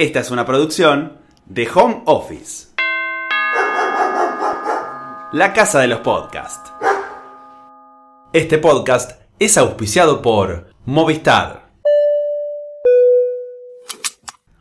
Esta es una producción de Home Office. La casa de los podcasts. Este podcast es auspiciado por Movistar.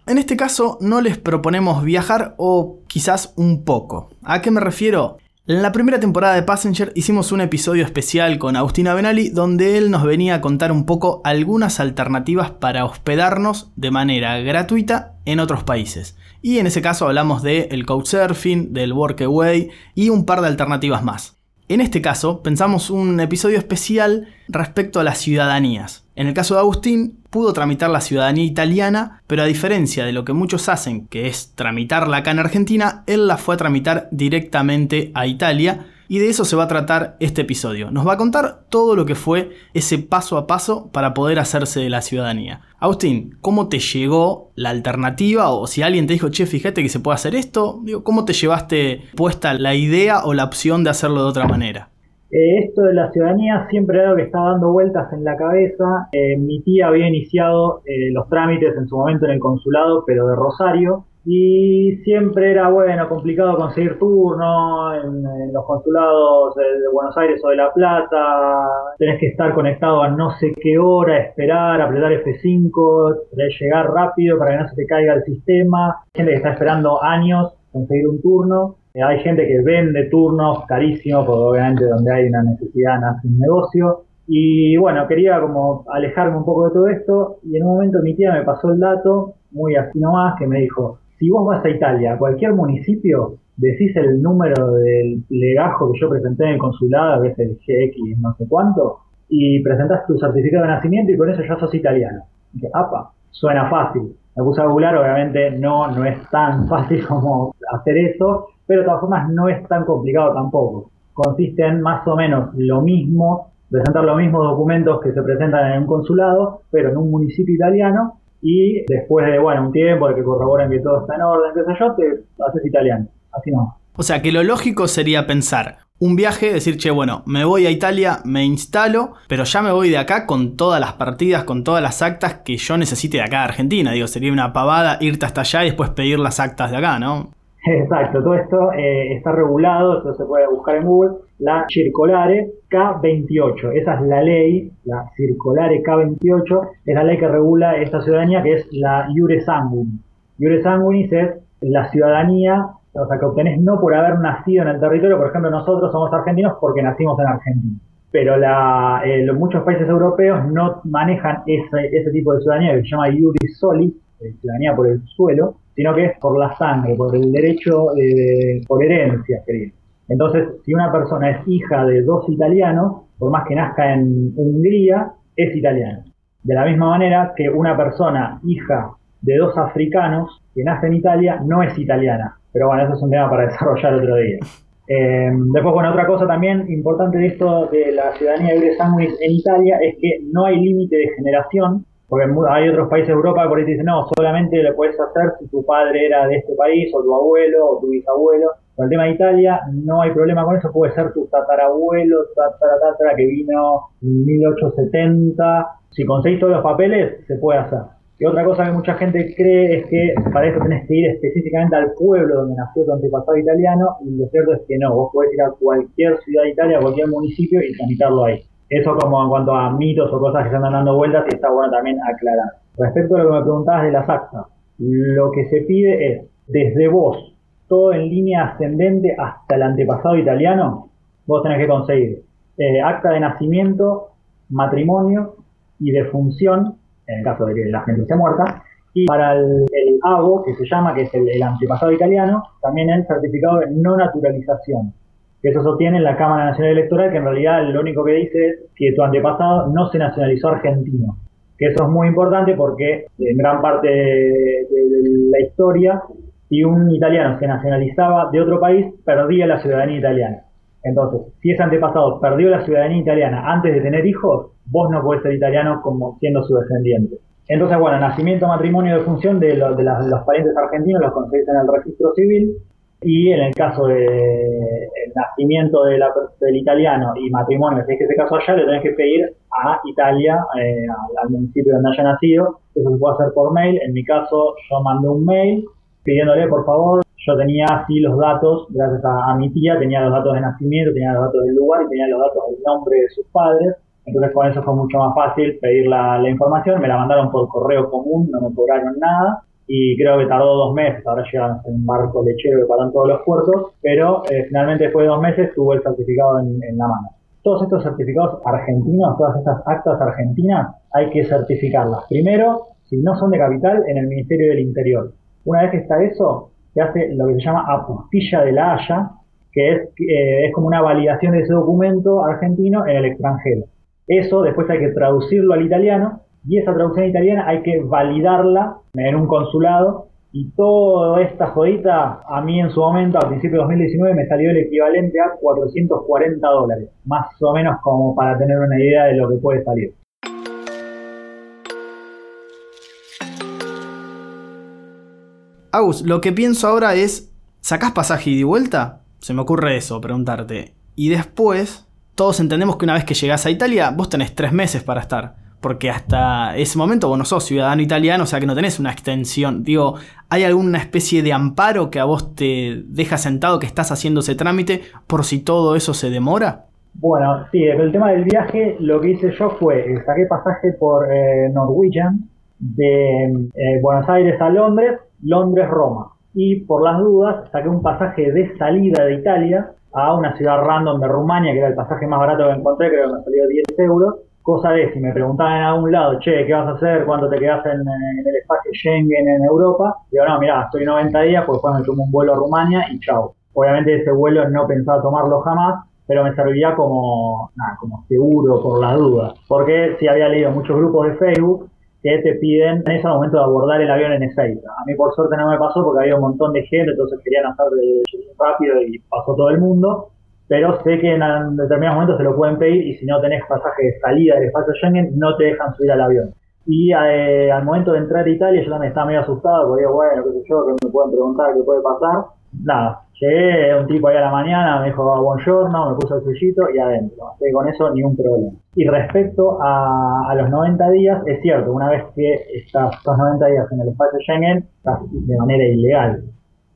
En este caso no les proponemos viajar o quizás un poco. ¿A qué me refiero? En la primera temporada de Passenger hicimos un episodio especial con Agustina Benali donde él nos venía a contar un poco algunas alternativas para hospedarnos de manera gratuita en otros países. Y en ese caso hablamos del el Couchsurfing, del Workaway y un par de alternativas más. En este caso, pensamos un episodio especial respecto a las ciudadanías. En el caso de Agustín, pudo tramitar la ciudadanía italiana, pero a diferencia de lo que muchos hacen, que es tramitarla acá en Argentina, él la fue a tramitar directamente a Italia y de eso se va a tratar este episodio. Nos va a contar todo lo que fue ese paso a paso para poder hacerse de la ciudadanía. Agustín, ¿cómo te llegó la alternativa? O si alguien te dijo, che, fíjate que se puede hacer esto, ¿cómo te llevaste puesta la idea o la opción de hacerlo de otra manera? Eh, esto de la ciudadanía siempre era algo que estaba dando vueltas en la cabeza. Eh, mi tía había iniciado eh, los trámites en su momento en el consulado, pero de Rosario, y siempre era, bueno, complicado conseguir turno en, los consulados de, Buenos Aires o de La Plata, tenés que estar conectado a no sé qué hora, esperar, apretar F5, llegar rápido para que no se te caiga el sistema, gente que está esperando años conseguir un turno, eh, hay gente que vende turnos carísimos, porque obviamente donde hay una necesidad nace un negocio, y bueno, quería como alejarme un poco de todo esto, y en un momento mi tía me pasó el dato, muy así nomás, que me dijo, si vos vas a Italia, a cualquier municipio, decís el número del legajo que yo presenté en el consulado, que es el GX no sé cuánto, y presentás tu certificado de nacimiento y con eso ya sos italiano. Y apa, suena fácil. Me puse a obviamente no, no es tan fácil como hacer eso, pero de todas formas no es tan complicado tampoco. Consiste en más o menos lo mismo, presentar los mismos documentos que se presentan en un consulado, pero en un municipio italiano, y después de, bueno, un tiempo de que corroboran que todo está en orden, qué sé yo, te haces italiano. Así no. O sea que lo lógico sería pensar un viaje, decir, che, bueno, me voy a Italia, me instalo, pero ya me voy de acá con todas las partidas, con todas las actas que yo necesite de acá a Argentina. Digo, sería una pavada irte hasta allá y después pedir las actas de acá, ¿no? Exacto, todo esto eh, está regulado, esto se puede buscar en Google, la Circolare K28, esa es la ley, la Circolare K28, es la ley que regula esta ciudadanía que es la Iure Sanguinis. Iure Sanguinis es la ciudadanía, o sea, que obtenés no por haber nacido en el territorio, por ejemplo, nosotros somos argentinos porque nacimos en Argentina. Pero eh, muchos países europeos no manejan ese, tipo de ciudadanía que se llama Iure Solis, eh, ciudadanía por el suelo, sino que es por la sangre, por el derecho, de, por herencia, querido. Entonces, si una persona es hija de dos italianos, por más que nazca en Hungría, es italiano. De la misma manera que una persona hija de dos africanos que nace en Italia no es italiana. Pero bueno, eso es un tema para desarrollar otro día. Eh, después, bueno, otra cosa también importante de esto de la ciudadanía de sanguis en Italia es que no hay límite de generación porque hay otros países de Europa que por ahí dicen, no, solamente lo puedes hacer si tu padre era de este país, o tu abuelo, o tu bisabuelo. Con el tema de Italia, no hay problema con eso, puede ser tu tatarabuelo, tatara, que vino en 1870. Si conseguís todos los papeles, se puede hacer. Y otra cosa que mucha gente cree es que para eso tenés que ir específicamente al pueblo donde nació tu antepasado italiano, y lo cierto es que no, vos podés ir a cualquier ciudad de Italia, a cualquier municipio y tramitarlo ahí. Eso como en cuanto a mitos o cosas que se andan dando vueltas y está bueno también aclarar. Respecto a lo que me preguntabas de las actas, lo que se pide es, desde vos, todo en línea ascendente hasta el antepasado italiano, vos tenés que conseguir eh, acta de nacimiento, matrimonio y defunción, en el caso de que la gente esté muerta, y para el, el que se llama, que es el antepasado italiano, también el certificado de no naturalización eso sostiene la Cámara Nacional Electoral, que en realidad lo único que dice es que tu antepasado no se nacionalizó argentino. Que eso es muy importante porque en gran parte de, la historia, si un italiano se nacionalizaba de otro país, perdía la ciudadanía italiana. Entonces, si ese antepasado perdió la ciudadanía italiana antes de tener hijos, vos no podés ser italiano como siendo su descendiente. Entonces, bueno, nacimiento, matrimonio, de función de, los parientes argentinos los conseguís en el registro civil y en el caso de nacimiento de la, del italiano y matrimonio, si es que se casó allá, le tenés que pedir a Italia, eh, al, municipio donde haya nacido, eso se puede hacer por mail. En mi caso, yo mandé un mail pidiéndole, por favor, yo tenía así los datos, gracias a, mi tía, tenía los datos de nacimiento, tenía los datos del lugar y tenía los datos del nombre de sus padres. Entonces con eso fue mucho más fácil pedir la, la información, me la mandaron por correo común, no me cobraron nada y creo que tardó dos meses, ahora llegan en un barco lechero que paran todos los puertos, pero eh, finalmente después de dos meses tuvo el certificado en, en la mano. Todos estos certificados argentinos, todas estas actas argentinas, hay que certificarlas. Primero, si no son de capital, en el Ministerio del Interior. Una vez que está eso, se hace lo que se llama apostilla de la Haya, que es, eh, es como una validación de ese documento argentino en el extranjero. Eso después hay que traducirlo al italiano y esa traducción italiana hay que validarla en un consulado y toda esta jodita a mí en su momento, a principios de 2019, me salió el equivalente a 440 dólares, más o menos como para tener una idea de lo que puede salir. Agus, lo que pienso ahora es, ¿sacás pasaje y de vuelta? Se me ocurre eso, preguntarte. Y después, todos entendemos que una vez que llegás a Italia, vos tenés tres meses para estar porque hasta ese momento vos no sos ciudadano italiano, o sea que no tenés una extensión. Digo, ¿hay alguna especie de amparo que a vos te deja sentado que estás haciendo ese trámite por si todo eso se demora? Bueno, sí, el tema del viaje, lo que hice yo fue, eh, saqué pasaje por eh, Norwegian de eh, Buenos Aires a Londres, Londres-Roma. Y por las dudas, saqué un pasaje de salida de Italia a una ciudad random de Rumania, que era el pasaje más barato que encontré, que me salió 10 euros cosa de si me preguntaban en algún lado, che, ¿qué vas a hacer cuando te quedas en, el espacio Schengen en Europa? Digo, no, mira, estoy 90 días, pues después me tomo un vuelo a Rumania y chao. Obviamente ese vuelo no pensaba tomarlo jamás, pero me serviría como, nada, como seguro por la duda. Porque si había leído muchos grupos de Facebook que te piden en ese momento de abordar el avión en Ezeiza. A mí por suerte no me pasó porque había un montón de gente, entonces querían hacer rápido y pasó todo el mundo pero sé que en, determinados momentos se lo pueden pedir y si no tenés pasaje de salida del espacio Schengen, no te dejan subir al avión. Y eh, al momento de entrar a Italia yo también estaba medio asustado, porque digo, bueno, qué sé yo, que me pueden preguntar qué puede pasar. Nada, llegué, un tipo ahí a la mañana, me dijo ah, buongiorno, me puso el sellito y adentro. Así con eso ni un problema. Y respecto a, los 90 días, es cierto, una vez que estás estos 90 días en el espacio Schengen, estás de manera ilegal.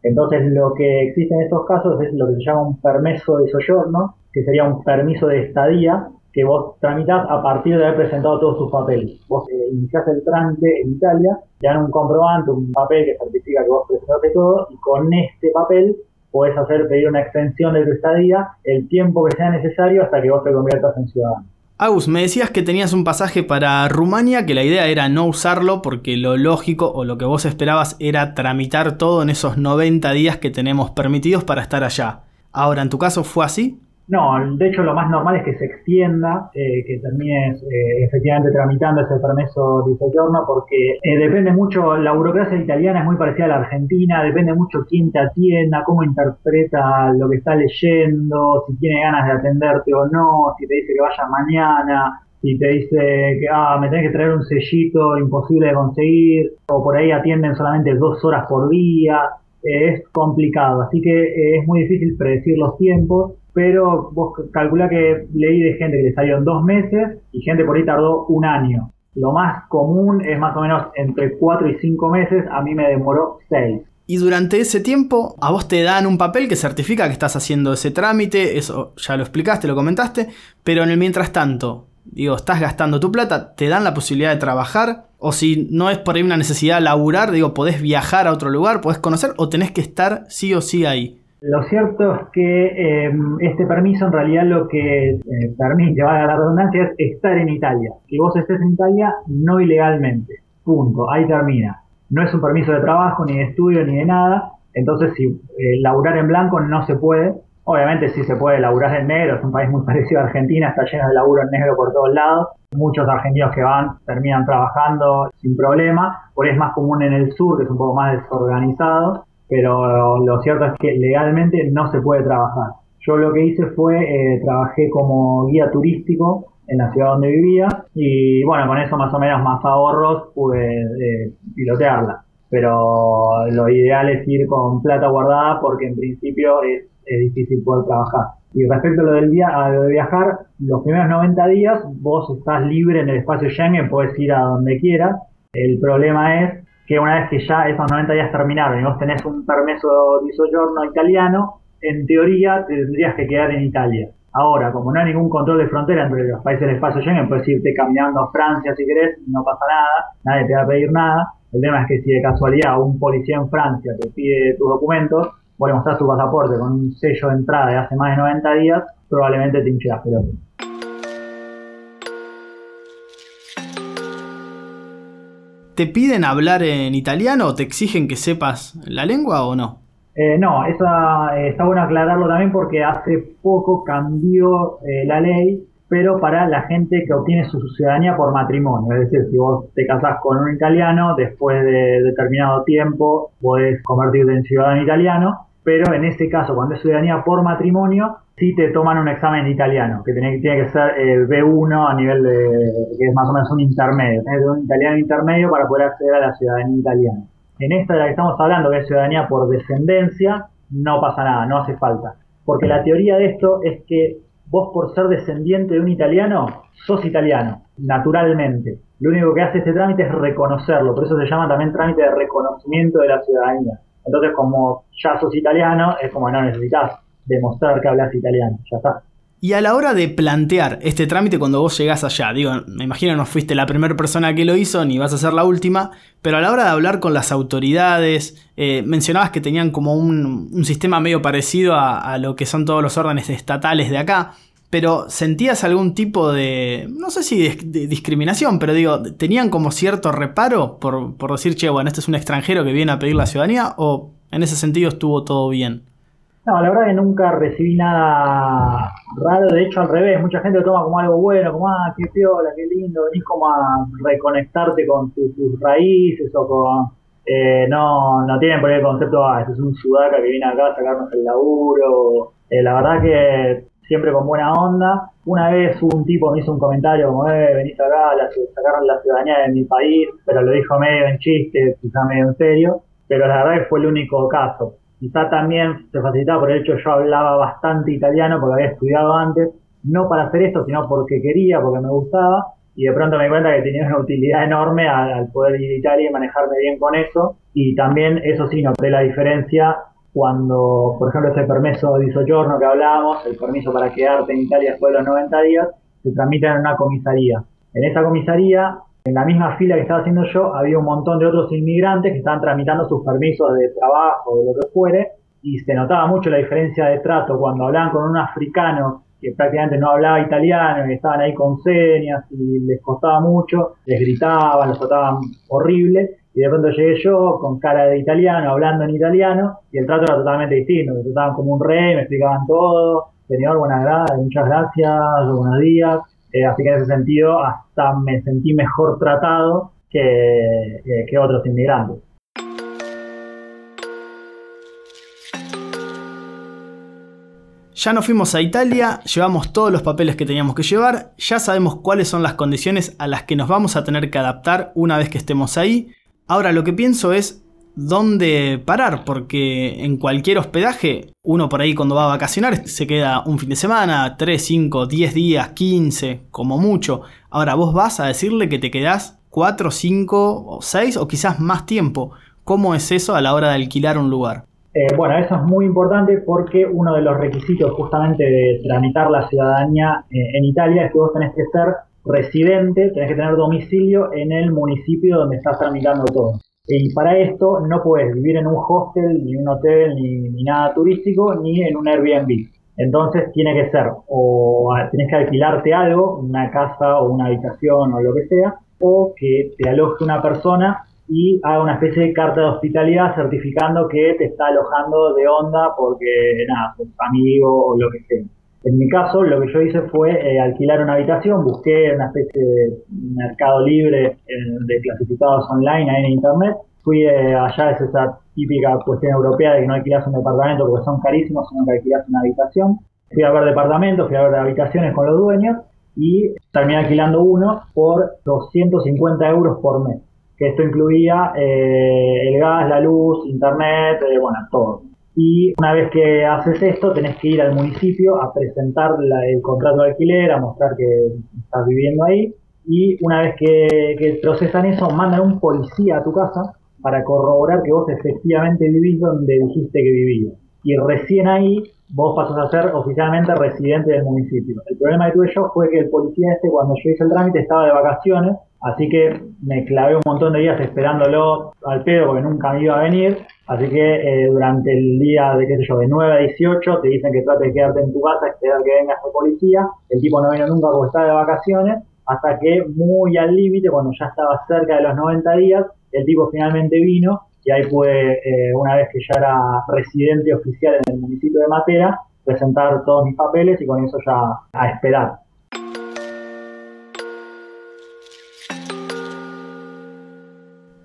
Entonces lo que existe en estos casos es lo que se llama un permiso de soggiorno, que sería un permiso de estadía que vos tramitas a partir de haber presentado todos tus papeles. Vos eh, iniciás el trámite en Italia, te dan un comprobante, un papel que certifica que vos presentaste todo, y con este papel podés hacer pedir una extensión de tu estadía el tiempo que sea necesario hasta que vos te conviertas en ciudadano. Agus, me decías que tenías un pasaje para Rumania, que la idea era no usarlo porque lo lógico o lo que vos esperabas era tramitar todo en esos 90 días que tenemos permitidos para estar allá. Ahora, ¿en tu caso fue así? No, de hecho lo más normal es que se extienda, eh, que termines eh, efectivamente tramitando ese permiso de soggiorno, porque eh, depende mucho, la burocracia italiana es muy parecida a la argentina, depende mucho quién te atienda, cómo interpreta lo que está leyendo, si tiene ganas de atenderte o no, si te dice que vaya mañana, si te dice que ah, me tenés que traer un sellito imposible de conseguir, o por ahí atienden solamente dos horas por día, es complicado, así que es muy difícil predecir los tiempos pero vos calcula que leí de gente que le salió en dos meses y gente por ahí tardó un año. Lo más común es más o menos entre cuatro y cinco meses, a mí me demoró seis. Y durante ese tiempo a vos te dan un papel que certifica que estás haciendo ese trámite, eso ya lo explicaste, lo comentaste, pero en el mientras tanto, digo, estás gastando tu plata, te dan la posibilidad de trabajar, o si no es por ahí una necesidad de laburar, digo, podés viajar a otro lugar, podés conocer, o tenés que estar sí o sí ahí. Lo cierto es que em, este permiso en realidad lo que eh, permite, a la redundancia, es estar en Italia. Que vos estés en Italia no ilegalmente. Punto. Ahí termina. No es un permiso de trabajo, ni de estudio, ni de nada. Entonces, si eh, laburar en blanco no se puede. Obviamente sí se puede laburar en negro, es un país muy parecido a Argentina, está lleno de laburo en negro por todos lados. Muchos argentinos que van terminan trabajando sin problema, por es más común en el sur, que es un poco más desorganizado pero lo cierto es que legalmente no se puede trabajar. Yo lo que hice fue, eh, trabajé como guía turístico en la ciudad donde vivía y bueno, con eso más o menos más ahorros pude eh, pilotearla. Pero lo ideal es ir con plata guardada porque en principio es, difícil poder trabajar. Y respecto a lo, del a lo de viajar, los primeros 90 días vos estás libre en el espacio Schengen, puedes ir a donde quieras, El problema es que una vez que ya esos 90 días terminaron y vos tenés un permiso di soggiorno italiano, en teoría te tendrías que quedar en Italia. Ahora, como no hay ningún control de frontera entre los países del espacio Schengen, puedes irte caminando a Francia si querés, no pasa nada, nadie te va a pedir nada. El tema es que si de casualidad un policía en Francia te pide tus documentos, vos le mostrás tu pasaporte con un sello de entrada de hace más de 90 días, probablemente te hinche las pelotas. ¿Te piden hablar en italiano o te exigen que sepas la lengua o no? Eh, no, esa, eh, está bueno aclararlo también porque hace poco cambió eh, la ley, pero para la gente que obtiene su ciudadanía por matrimonio. Es decir, si vos te casás con un italiano, después de determinado tiempo podés convertirte en ciudadano italiano, pero en ese caso, cuando es ciudadanía por matrimonio, sí te toman un examen italiano, que tiene, que ser el B1 a nivel de, que es más o menos un intermedio, tener un italiano intermedio para poder acceder a la ciudadanía italiana. En esta de la que estamos hablando, que es ciudadanía por descendencia, no pasa nada, no hace falta. Porque la teoría de esto es que vos por ser descendiente de un italiano, sos italiano, naturalmente. Lo único que hace este trámite es reconocerlo, por eso se llama también trámite de reconocimiento de la ciudadanía. Entonces, como ya sos italiano, es como no necesitas demostrar que hablas italiano, ya está. Y a la hora de plantear este trámite cuando vos llegás allá, digo, me imagino no fuiste la primera persona que lo hizo, ni vas a ser la última, pero a la hora de hablar con las autoridades, eh, mencionabas que tenían como un, sistema medio parecido a, lo que son todos los órdenes estatales de acá, pero ¿sentías algún tipo de, no sé si de, discriminación, pero digo, ¿tenían como cierto reparo por, por decir, che, bueno, este es un extranjero que viene a pedir la ciudadanía? ¿O en ese sentido estuvo todo bien? No, la verdad que nunca recibí nada raro, de hecho al revés, mucha gente lo toma como algo bueno, como, ah, qué piola, qué lindo, venís como a reconectarte con tus raíces o con... Eh, no, no tienen por ahí el concepto, ah, este es un sudaca que viene acá a sacarnos el laburo. Eh, la verdad que siempre con buena onda. Una vez un tipo me hizo un comentario como, eh, venís acá, la, sacaron la ciudadanía de mi país, pero lo dijo medio en chiste, quizá medio en serio, pero la verdad fue el único caso. Quizá también se facilitaba por el hecho yo hablaba bastante italiano porque había estudiado antes, no para hacer esto, sino porque quería, porque me gustaba, y de pronto me di cuenta que tenía una utilidad enorme al, poder ir a Italia y manejarme bien con eso, y también eso sí noté la diferencia cuando, por ejemplo, ese permiso de soggiorno que hablábamos, el permiso para quedarte en Italia después de los 90 días, se tramita en una comisaría. En esa comisaría en la misma fila que estaba haciendo yo, había un montón de otros inmigrantes que estaban tramitando sus permisos de trabajo, de lo que fuere, y se notaba mucho la diferencia de trato cuando hablaban con un africano que prácticamente no hablaba italiano y estaban ahí con señas y les costaba mucho, les gritaban, los trataban horrible, y de pronto llegué yo con cara de italiano, hablando en italiano, y el trato era totalmente distinto, me trataban como un rey, me explicaban todo, señor, buenas gracias, muchas gracias, buenos días, eh, así que en ese sentido hasta me sentí mejor tratado que, que otros inmigrantes. Ya nos fuimos a Italia, llevamos todos los papeles que teníamos que llevar, ya sabemos cuáles son las condiciones a las que nos vamos a tener que adaptar una vez que estemos ahí. Ahora lo que pienso es dónde parar, porque en cualquier hospedaje, uno por ahí cuando va a vacacionar se queda un fin de semana, 3, 5, 10 días, 15, como mucho. Ahora vos vas a decirle que te quedás 4, 5 o 6 o quizás más tiempo. ¿Cómo es eso a la hora de alquilar un lugar? Eh, bueno, eso es muy importante porque uno de los requisitos justamente de tramitar la ciudadanía eh, en Italia es que vos tenés que ser residente, tenés que tener domicilio en el municipio donde estás tramitando todo. Y para esto no puedes vivir en un hostel, ni un hotel, ni, nada turístico, ni en un Airbnb. Entonces tiene que ser, o tienes que alquilarte algo, una casa o una habitación o lo que sea, o que te aloje una persona y haga una especie de carta de hospitalidad certificando que te está alojando de onda porque, nada, pues amigo o lo que sea. En mi caso, lo que yo hice fue eh, alquilar una habitación, busqué una especie de mercado libre eh, de clasificados online ahí en internet. Fui eh, allá, es esa típica cuestión europea de que no alquilas un departamento porque son carísimos, sino que alquilas una habitación. Fui a ver departamentos, fui a ver habitaciones con los dueños y terminé alquilando uno por 250 euros por mes. Que esto incluía el gas, la luz, internet, bueno, todo. Y una vez que haces esto, tenés que ir al municipio a presentar el contrato de alquiler, a mostrar que estás viviendo ahí. y una vez que, procesan eso, mandan un policía a tu casa para corroborar que vos efectivamente vivís donde dijiste que vivías. Y recién ahí vos pasas a ser oficialmente residente del municipio. El problema que tuve yo fue que el policía este, cuando yo hice el trámite, estaba de vacaciones, así que me clavé un montón de días esperándolo al pedo porque nunca me iba a venir. Así que eh, durante el día de, qué sé yo, de 9 a 18 te dicen que trate de quedarte en tu casa, esperar que venga este policía. El tipo no vino nunca porque estaba de vacaciones, hasta que muy al límite, cuando ya estaba cerca de los 90 días, el tipo finalmente vino y ahí pude, eh, una vez que ya era residente oficial en el municipio de Matera, presentar todos mis papeles y con eso ya a esperar.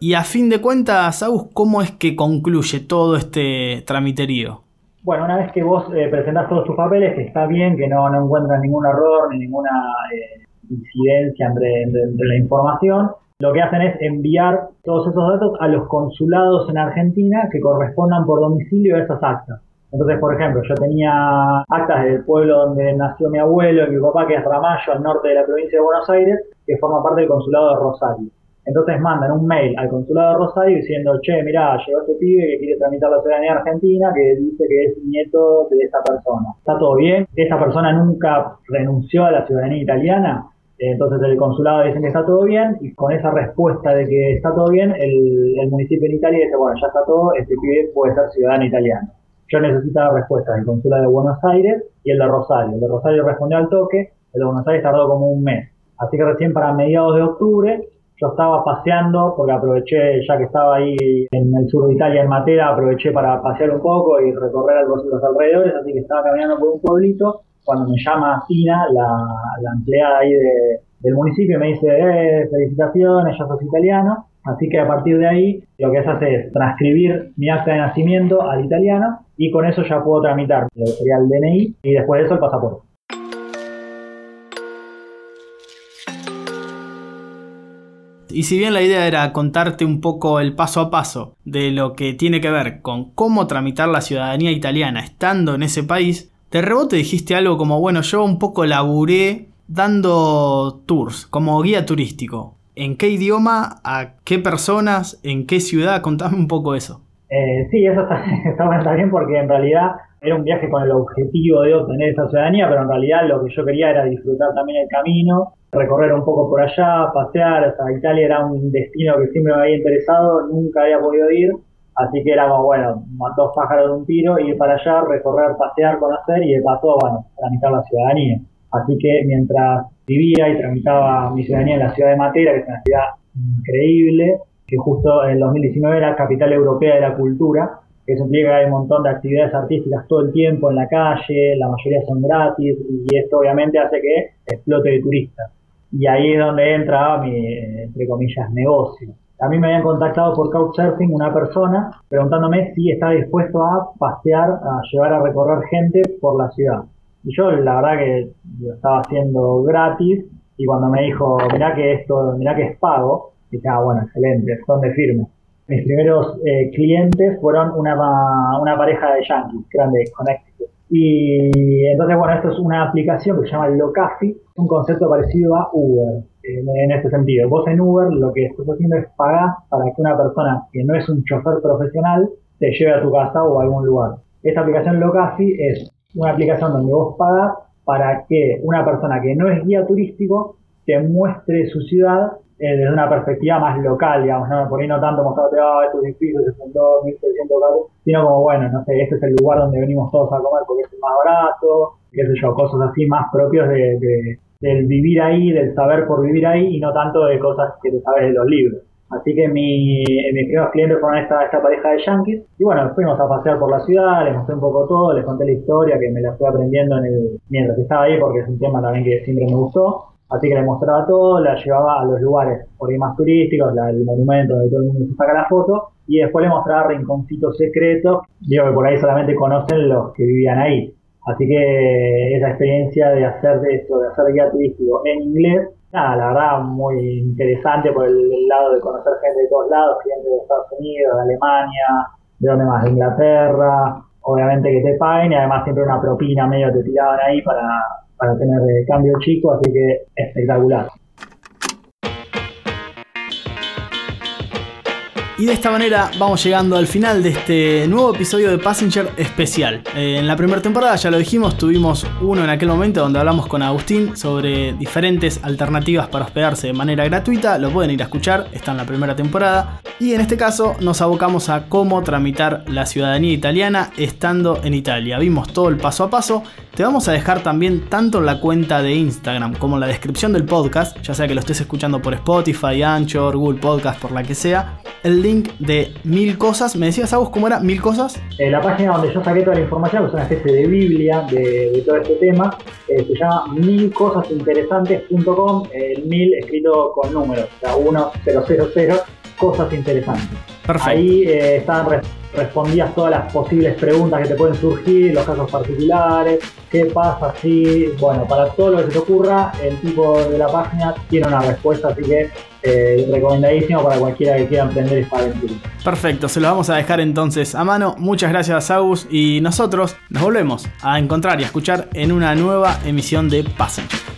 Y a fin de cuentas, Agus, ¿cómo es que concluye todo este tramiterío? Bueno, una vez que vos eh, presentás todos tus papeles, que está bien, que no, no ningún error ni ninguna eh, incidencia entre, entre la información, lo que hacen es enviar todos esos datos a los consulados en Argentina que correspondan por domicilio a esas actas. Entonces, por ejemplo, yo tenía actas del pueblo donde nació mi abuelo y mi papá, que es Ramallo, al norte de la provincia de Buenos Aires, que forma parte del consulado de Rosario. Entonces mandan un mail al consulado de Rosario diciendo, che, mirá, llegó este pibe que quiere tramitar la ciudadanía argentina, que dice que es nieto de esta persona. ¿Está todo bien? ¿Esa persona nunca renunció a la ciudadanía italiana? Entonces el consulado dice que está todo bien y con esa respuesta de que está todo bien, el, municipio en Italia dice, bueno, ya está todo, este pibe puede ser ciudadano italiano. Yo necesitaba respuesta del consulado de Buenos Aires y el de Rosario. El de Rosario respondió al toque, el de Buenos Aires tardó como un mes. Así que recién para mediados de octubre yo estaba paseando, porque aproveché, ya que estaba ahí en el sur de Italia, en Matera, aproveché para pasear un poco y recorrer los alrededores, así que estaba caminando por un pueblito cuando me llama Tina, la, empleada ahí del municipio, me dice, eh, felicitaciones, ya sos italiano. Así que a partir de ahí lo que se hace es transcribir mi acta de nacimiento al italiano y con eso ya puedo tramitar sería el DNI y después de eso el pasaporte. Y si bien la idea era contarte un poco el paso a paso de lo que tiene que ver con cómo tramitar la ciudadanía italiana estando en ese país, de rebote dijiste algo como, bueno, yo un poco laburé dando tours, como guía turístico. ¿En qué idioma? ¿A qué personas? ¿En qué ciudad? Contame un poco eso. Eh, sí, eso está, está, bien porque en realidad era un viaje con el objetivo de obtener esa ciudadanía, pero en realidad lo que yo quería era disfrutar también el camino, recorrer un poco por allá, pasear. O sea, Italia era un destino que siempre me había interesado, nunca había podido ir Así que era bueno, dos pájaros de un tiro, ir para allá, recorrer, pasear, conocer y de paso, bueno, tramitar la ciudadanía. Así que mientras vivía y tramitaba mi ciudadanía en la ciudad de Matera, que es una ciudad increíble, que justo en el 2019 era capital europea de la cultura, eso implica que hay un montón de actividades artísticas todo el tiempo en la calle, la mayoría son gratis, y esto obviamente hace que explote de turistas. Y ahí es donde entra mi, entre comillas, negocio a mí me habían contactado por Couchsurfing una persona preguntándome si estaba dispuesto a pasear, a llevar a recorrer gente por la ciudad. Y yo la verdad que lo estaba haciendo gratis y cuando me dijo, mirá que esto, mirá que es pago, dije, ah, bueno, excelente, son de firme. Mis primeros eh, clientes fueron una, una pareja de yankees, grande Connecticut. Y entonces, bueno, esto es una aplicación que se llama Locafi, un concepto parecido a Uber en este sentido. Vos en Uber lo que estás haciendo es pagar para que una persona que no es un chofer profesional te lleve a tu casa o a algún lugar. Esta aplicación Locafi es una aplicación donde vos pagas para que una persona que no es guía turístico te muestre su ciudad eh, desde una perspectiva más local, digamos, por ahí no tanto mostrarte, ah, estos edificios se fundó 1700 grados, sino como, bueno, no sé, este es el lugar donde venimos todos a comer porque es más barato, qué sé yo, cosas así más propios de del vivir ahí, del saber por vivir ahí y no tanto de cosas que te sabes de los libros. Así que mi, mis primeros clientes fueron esta, esta pareja de yankees. Y bueno, fuimos a pasear por la ciudad, les mostré un poco todo, les conté la historia que me la fui aprendiendo en el, mientras estaba ahí porque es un tema también que siempre me gustó. Así que les mostraba todo, la llevaba a los lugares por ahí más turísticos, el monumento donde todo el mundo se saca la foto. Y después les mostraba rinconcitos secretos, digo que por ahí solamente conocen los que vivían ahí. Así que esa experiencia de hacer esto, de hacer guía turístico en inglés, nada, la verdad muy interesante por el, lado de conocer gente de todos lados, gente de Estados Unidos, de Alemania, de donde más, de Inglaterra, obviamente que te paguen y además siempre una propina medio te tiraban ahí para, para tener cambio chico, así que espectacular. Y de esta manera vamos llegando al final de este nuevo episodio de Passenger especial. Eh, en la primera temporada, ya lo dijimos, tuvimos uno en aquel momento donde hablamos con Agustín sobre diferentes alternativas para hospedarse de manera gratuita. Lo pueden ir a escuchar, está en la primera temporada. Y en este caso nos abocamos a cómo tramitar la ciudadanía italiana estando en Italia. Vimos todo el paso a paso. Te vamos a dejar también tanto la cuenta de Instagram como en la descripción del podcast, ya sea que lo estés escuchando por Spotify, Anchor, Google Podcast, por la que sea, el de Mil Cosas. ¿Me decías, Agus, cómo era? ¿Mil Cosas? Eh, la página donde yo saqué toda la información, que es una especie de biblia de, todo este tema, eh, se llama milcosasinteresantes.com, el mil escrito con números, o sea, 1000 cosas interesantes. Perfecto. Ahí eh, están respondías todas las posibles preguntas que te pueden surgir, los casos particulares, qué pasa si, bueno, para todo lo que se te ocurra, el tipo de la página tiene una respuesta, así que eh, recomendadísimo para cualquiera que quiera emprender esta aventura. Perfecto, se lo vamos a dejar entonces a mano. Muchas gracias, Agus, y nosotros nos volvemos a encontrar y a escuchar en una nueva emisión de Passenger.